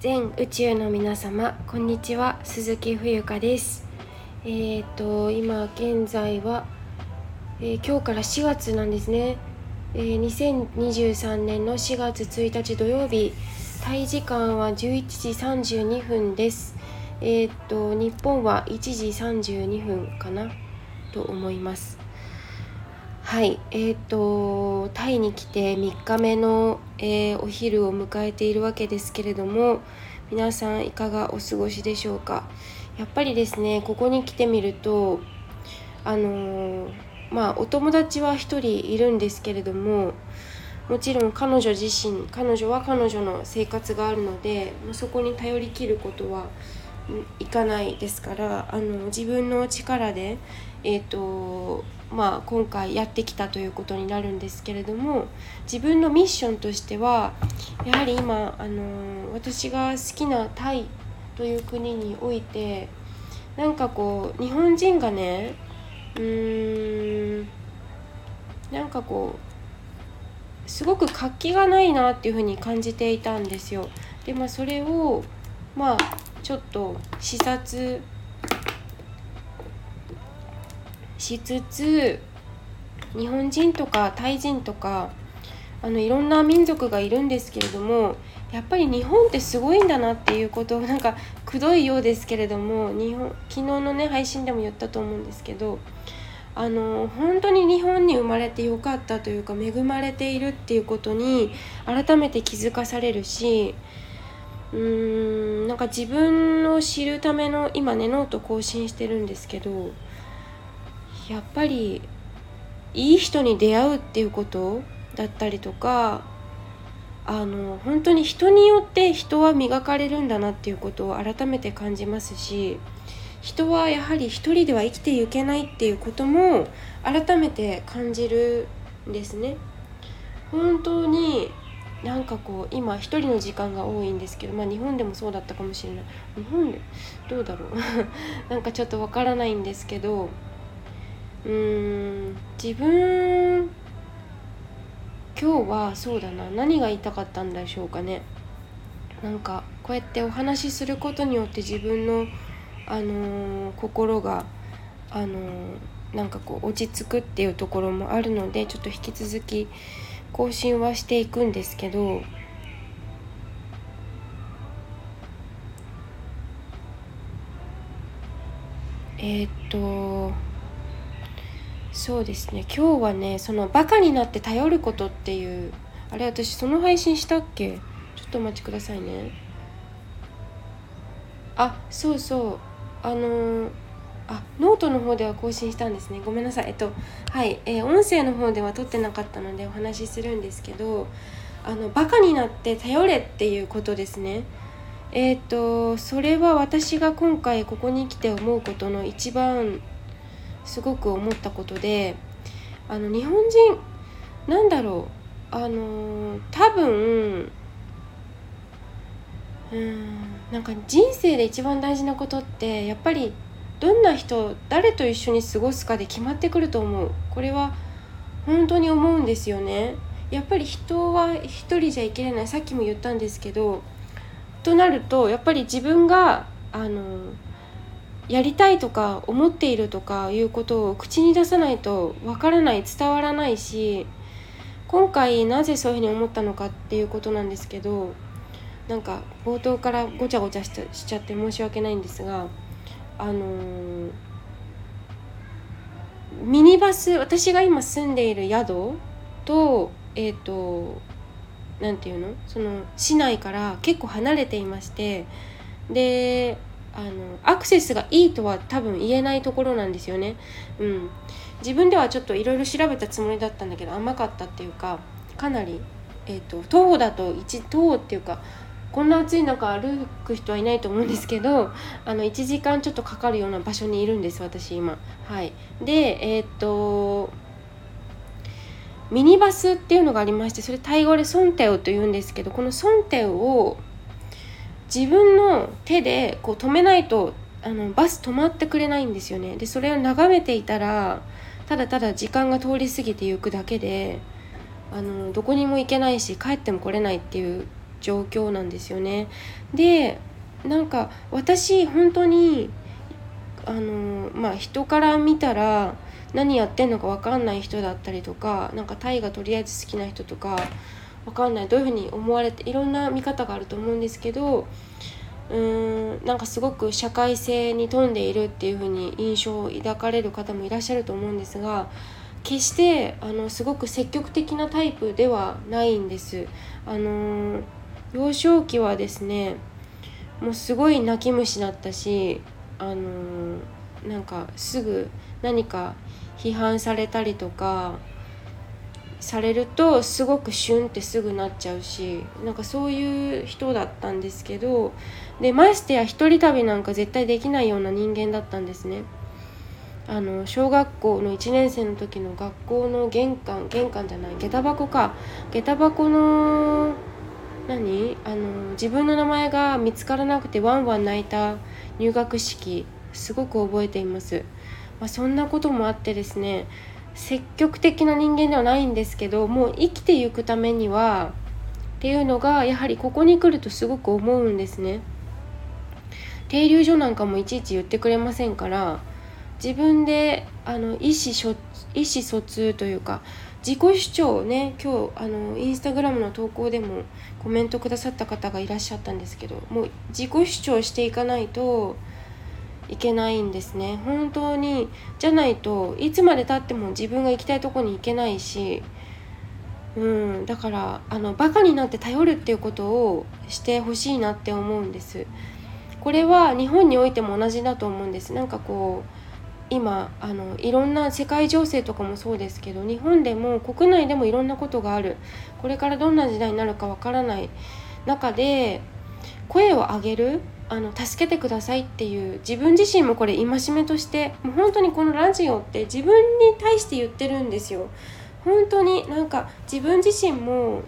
全宇宙の皆様こんにちは。鈴木冬香です。えっ、ー、と今現在は、えー、今日から4月なんですね、えー、2023年の4月1日土曜日。タイ時間は11時32分です。えっ、と日本は1時32分かなと思います。はいえーと、タイに来て3日目の、えー、お昼を迎えているわけですけれども皆さんいかがお過ごしでしょうか？やっぱりですねここに来てみるとあのー、まあお友達は1人いるんですけれどももちろん彼女自身彼女は彼女の生活があるのでそこに頼りきることはいかないですからあの自分の力でえーとまあ、今回やってきたということになるんですけれども自分のミッションとしてはやはり今、あの私が好きなタイという国においてなんかこう日本人がねうーんなんかこうすごく活気がないなっていうふうに感じていたんですよ。でまあそれをまあちょっと視察しつつ日本人とかタイ人とかあのいろんな民族がいるんですけれどもやっぱり日本ってすごいんだなっていうことを なんかくどいようですけれども日本昨日のね配信でも言ったと思うんですけどあの本当に日本に生まれてよかったというか恵まれているっていうことに改めて気づかされるしうーんなんか自分を知るための今ねノート更新してるんですけどやっぱりいい人に出会うっていうことだったりとかあの本当に人によって人は磨かれるんだなっていうことを改めて感じますし人はやはり一人では生きていけないっていうことも改めて感じるんですね。本当になんかこう今一人の時間が多いんですけどまあ日本でもそうだったかもしれない日本でどうだろう なんかちょっとわからないんですけどうん自分今日はそうだな。何が言いたかったんでしょうかね。なんかこうやってお話しすることによって自分の、あのー、心が、あのー、なんかこう落ち着くっていうところもあるのでちょっと引き続き更新はしていくんですけどえー、っとそうですね。今日はねそのバカになって頼ることっていうあれ私その配信したっけ？ちょっとお待ちくださいね。あそうそう。あのー、あノートの方では更新したんですね。ごめんなさい。えっとはい、えー、音声の方では撮ってなかったのでお話しするんですけどあのバカになって頼れっていうことですね。えっ、ー、とそれは私が今回ここに来て思うことの一番すごく思ったことであの日本人なんだろうあの多分うんなんか人生で一番大事なことってやっぱりどんな人誰と一緒に過ごすかで決まってくると思う。これは本当に思うんですよね。やっぱり人は一人じゃ生きれない。さっきも言ったんですけどとなるとやっぱり自分があのやりたいとか思っているとかいうことを口に出さないとわからない伝わらないし今回なぜそういうふうに思ったのかっていうことなんですけどなんか冒頭からごちゃごちゃしちゃって申し訳ないんですがあのー、ミニバス私が今住んでいる宿とえっ、ー、と何て言うの？その市内から結構離れていましてであのアクセスがいいとは多分言えないところなんですよね。うん、自分ではちょっといろいろ調べたつもりだったんだけど甘かったっていうかかなり、えーと、徒歩だと1徒歩っていうかこんな暑い中歩く人はいないと思うんですけど あの1時間ちょっとかかるような場所にいるんです私今。はい、でえっ、ー、とミニバスっていうのがありましてそれタイ語でソンテオというんですけどこのソンテオを自分の手でこう止めないとあのバス止まってくれないんですよねでそれを眺めていたらただただ時間が通り過ぎていくだけであのどこにも行けないし帰っても来れないっていう状況なんですよね。でなんか私本当にあのまあ人から見たら何やってんのか分かんない人だったりとかなんかタイがとりあえず好きな人とか分かんないどういうふうに思われていろんな見方があると思うんですけどうーんなんかすごく社会性に富んでいるっていうふうに印象を抱かれる方もいらっしゃると思うんですが決してあのすごく積極的なタイプではないんです。あの幼少期はですねもうすごい泣き虫だったしあのなんかすぐ何か批判されたりとかされるとすごくシュンってすぐなっちゃうしなんかそういう人だったんですけどでましてや一人旅なんか絶対できないような人間だったんですね。あの小学校の1年生の時の学校の玄関玄関じゃない下駄箱か。下駄箱の何？あの自分の名前が見つからなくてワンワン泣いた入学式すごく覚えています、まあ、そんなこともあってですね積極的な人間ではないんですけどもう生きていくためにはっていうのがやはりここに来るとすごく思うんですね。停留所なんかもいちいち言ってくれませんから自分であの意思意思疎通というか自己主張をね今日あのインスタグラムの投稿でもコメントくださった方がいらっしゃったんですけどもう自己主張していかないといけないんですね。本当にじゃないといつまでたっても自分が行きたいとこに行けないしうんだからあのバカになって頼るっていうことをしてほしいなって思うんです。これは日本においても同じだと思うんです。なんかこう今あのいろんな世界情勢とかもそうですけど日本でも国内でもいろんなことがある。これからどんな時代になるかわからない中で声を上げるあの助けてくださいっていう自分自身もこれ戒めとしてもう本当にこのラジオって自分に対して言ってるんですよ。本当になんか自分自身も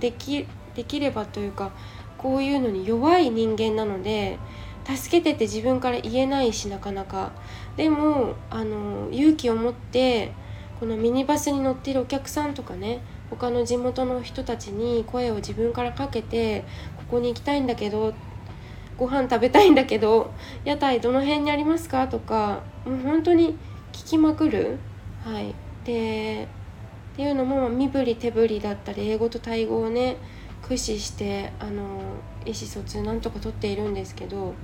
できできればというかこういうのに弱い人間なので助けてって自分から言えないしなかなかでもあの勇気を持ってこのミニバスに乗ってるお客さんとかね他の地元の人たちに声を自分からかけてここに行きたいんだけどご飯食べたいんだけど屋台どの辺にありますかとかもう本当に聞きまくる。はい。でっていうのも身振り手振りだったり英語とタイ語をね駆使してあの意思疎通なんとか取っているんですけど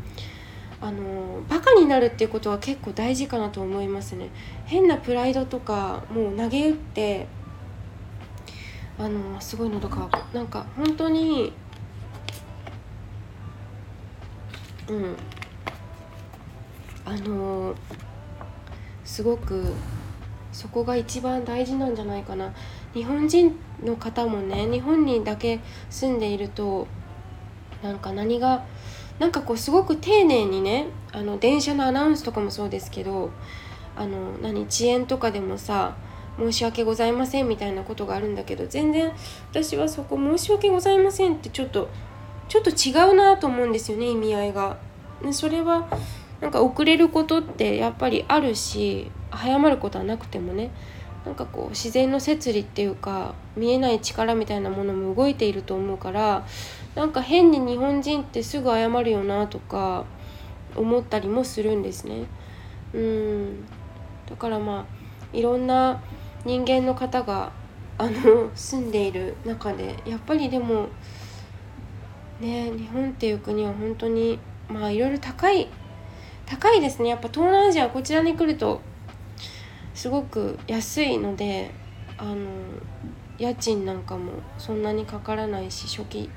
あのバカになるっていうことは結構大事かなと思いますね。変なプライドとかもう投げ打ってあのすごい喉乾くなんか本当にうんあのすごくそこが一番大事なんじゃないかな日本人の方もね日本にだけ住んでいるとなんか何がなんかこうすごく丁寧にねあの電車のアナウンスとかもそうですけどあの何遅延とかでもさ申し訳ございませんみたいなことがあるんだけど全然私はそこ申し訳ございませんってちょっとちょっと違うなと思うんですよね意味合いが。でそれはなんか遅れることってやっぱりあるし早まることはなくてもねなんかこう自然の摂理っていうか見えない力みたいなものも動いていると思うからなんか変に日本人ってすぐ謝るよなとか思ったりもするんですね。うんだからまあいろんな人間の方があの住んでいる中でやっぱりでもね日本っていう国は本当にまあいろいろ高い高いですね。やっぱ東南アジアこちらに来るとすごく安いのであの家賃なんかもそんなにかからないし初期、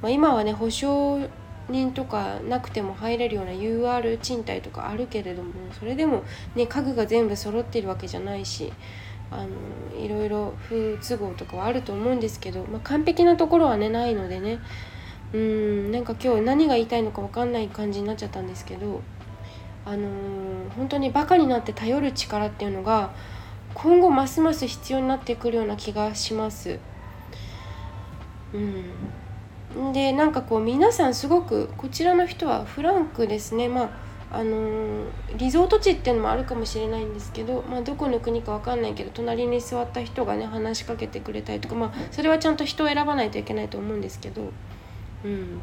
まあ、今はね保証人とかなくても入れるような UR 賃貸とかあるけれどもそれでもね家具が全部揃ってるわけじゃないしあのいろいろ不都合とかはあると思うんですけど、まあ、完璧なところはねないのでね。うんなんか今日何が言いたいのか分かんない感じになっちゃったんですけどあのー、本当にバカになって頼る力っていうのが今後ますます必要になってくるような気がします。うん、でなんかこう皆さんすごくこちらの人はフランクですねまああのー、リゾート地っていうのもあるかもしれないんですけど、まあ、どこの国か分かんないけど隣に座った人がね話しかけてくれたりとか、まあ、それはちゃんと人を選ばないといけないと思うんですけどうん。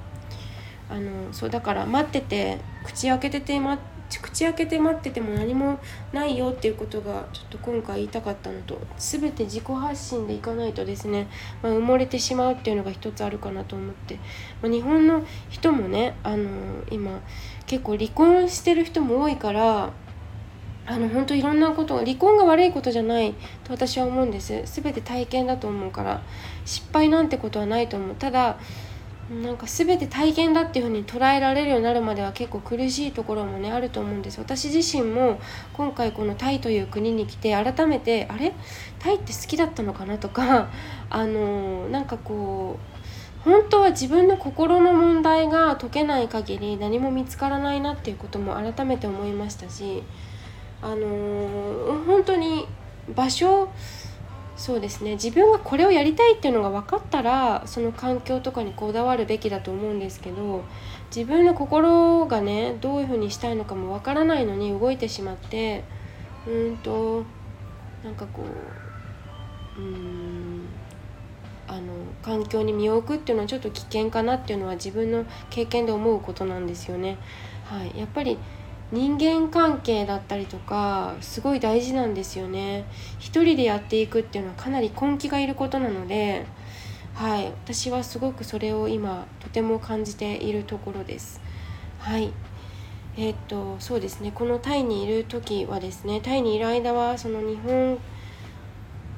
あのそうだから待ってて口開けてて、ま、口開けて待ってても何もないよっていうことがちょっと今回言いたかったのと全て自己発信でいかないとですね、まあ、埋もれてしまうっていうのが一つあるかなと思って、まあ、日本の人もねあの今結構離婚してる人も多いからあの本当いろんなことが離婚が悪いことじゃないと私は思うんです。全て体験だと思うから失敗なんてことはないと思う。ただなんか全て体験だっていう風に捉えられるようになるまでは結構苦しいところもねあると思うんです。私自身も今回このタイという国に来て改めてあれ？タイって好きだったのかなとか あのなんかこう本当は自分の心の問題が解けない限り何も見つからないなっていうことも改めて思いましたしあの、本当に場所そうですね自分がこれをやりたいっていうのが分かったらその環境とかにこだわるべきだと思うんですけど自分の心がねどういうふうにしたいのかも分からないのに動いてしまってうんとなんかこううんあの環境に身を置くっていうのはちょっと危険かなっていうのは自分の経験で思うことなんですよね。はい、やっぱり人間関係だったりとかすごい大事なんですよね。一人でやっていくっていうのはかなり根気がいることなのではい。私はすごくそれを今とても感じているところです。はい。えー、っとそうですね。このタイにいる時はですねタイにいる間はその日本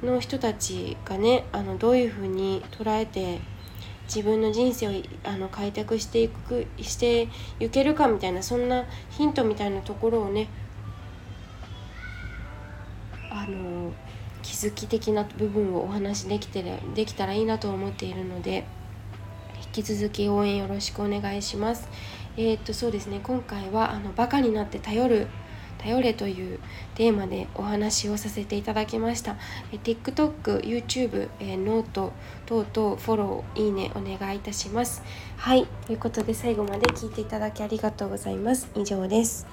の人たちがねあのどういうふうに捉えて自分の人生をあの開拓していくしていけるかみたいなそんなヒントみたいなところをねあの気づき的な部分をお話しできてできたらいいなと思っているので引き続き応援よろしくお願いします。えー、っとそうですね今回はあのバカになって頼る頼れというテーマでお話をさせていただきました。え TikTok、YouTube、えノート等々フォロー、いいねお願いいたします。はい、ということで最後まで聞いていただきありがとうございます。以上です。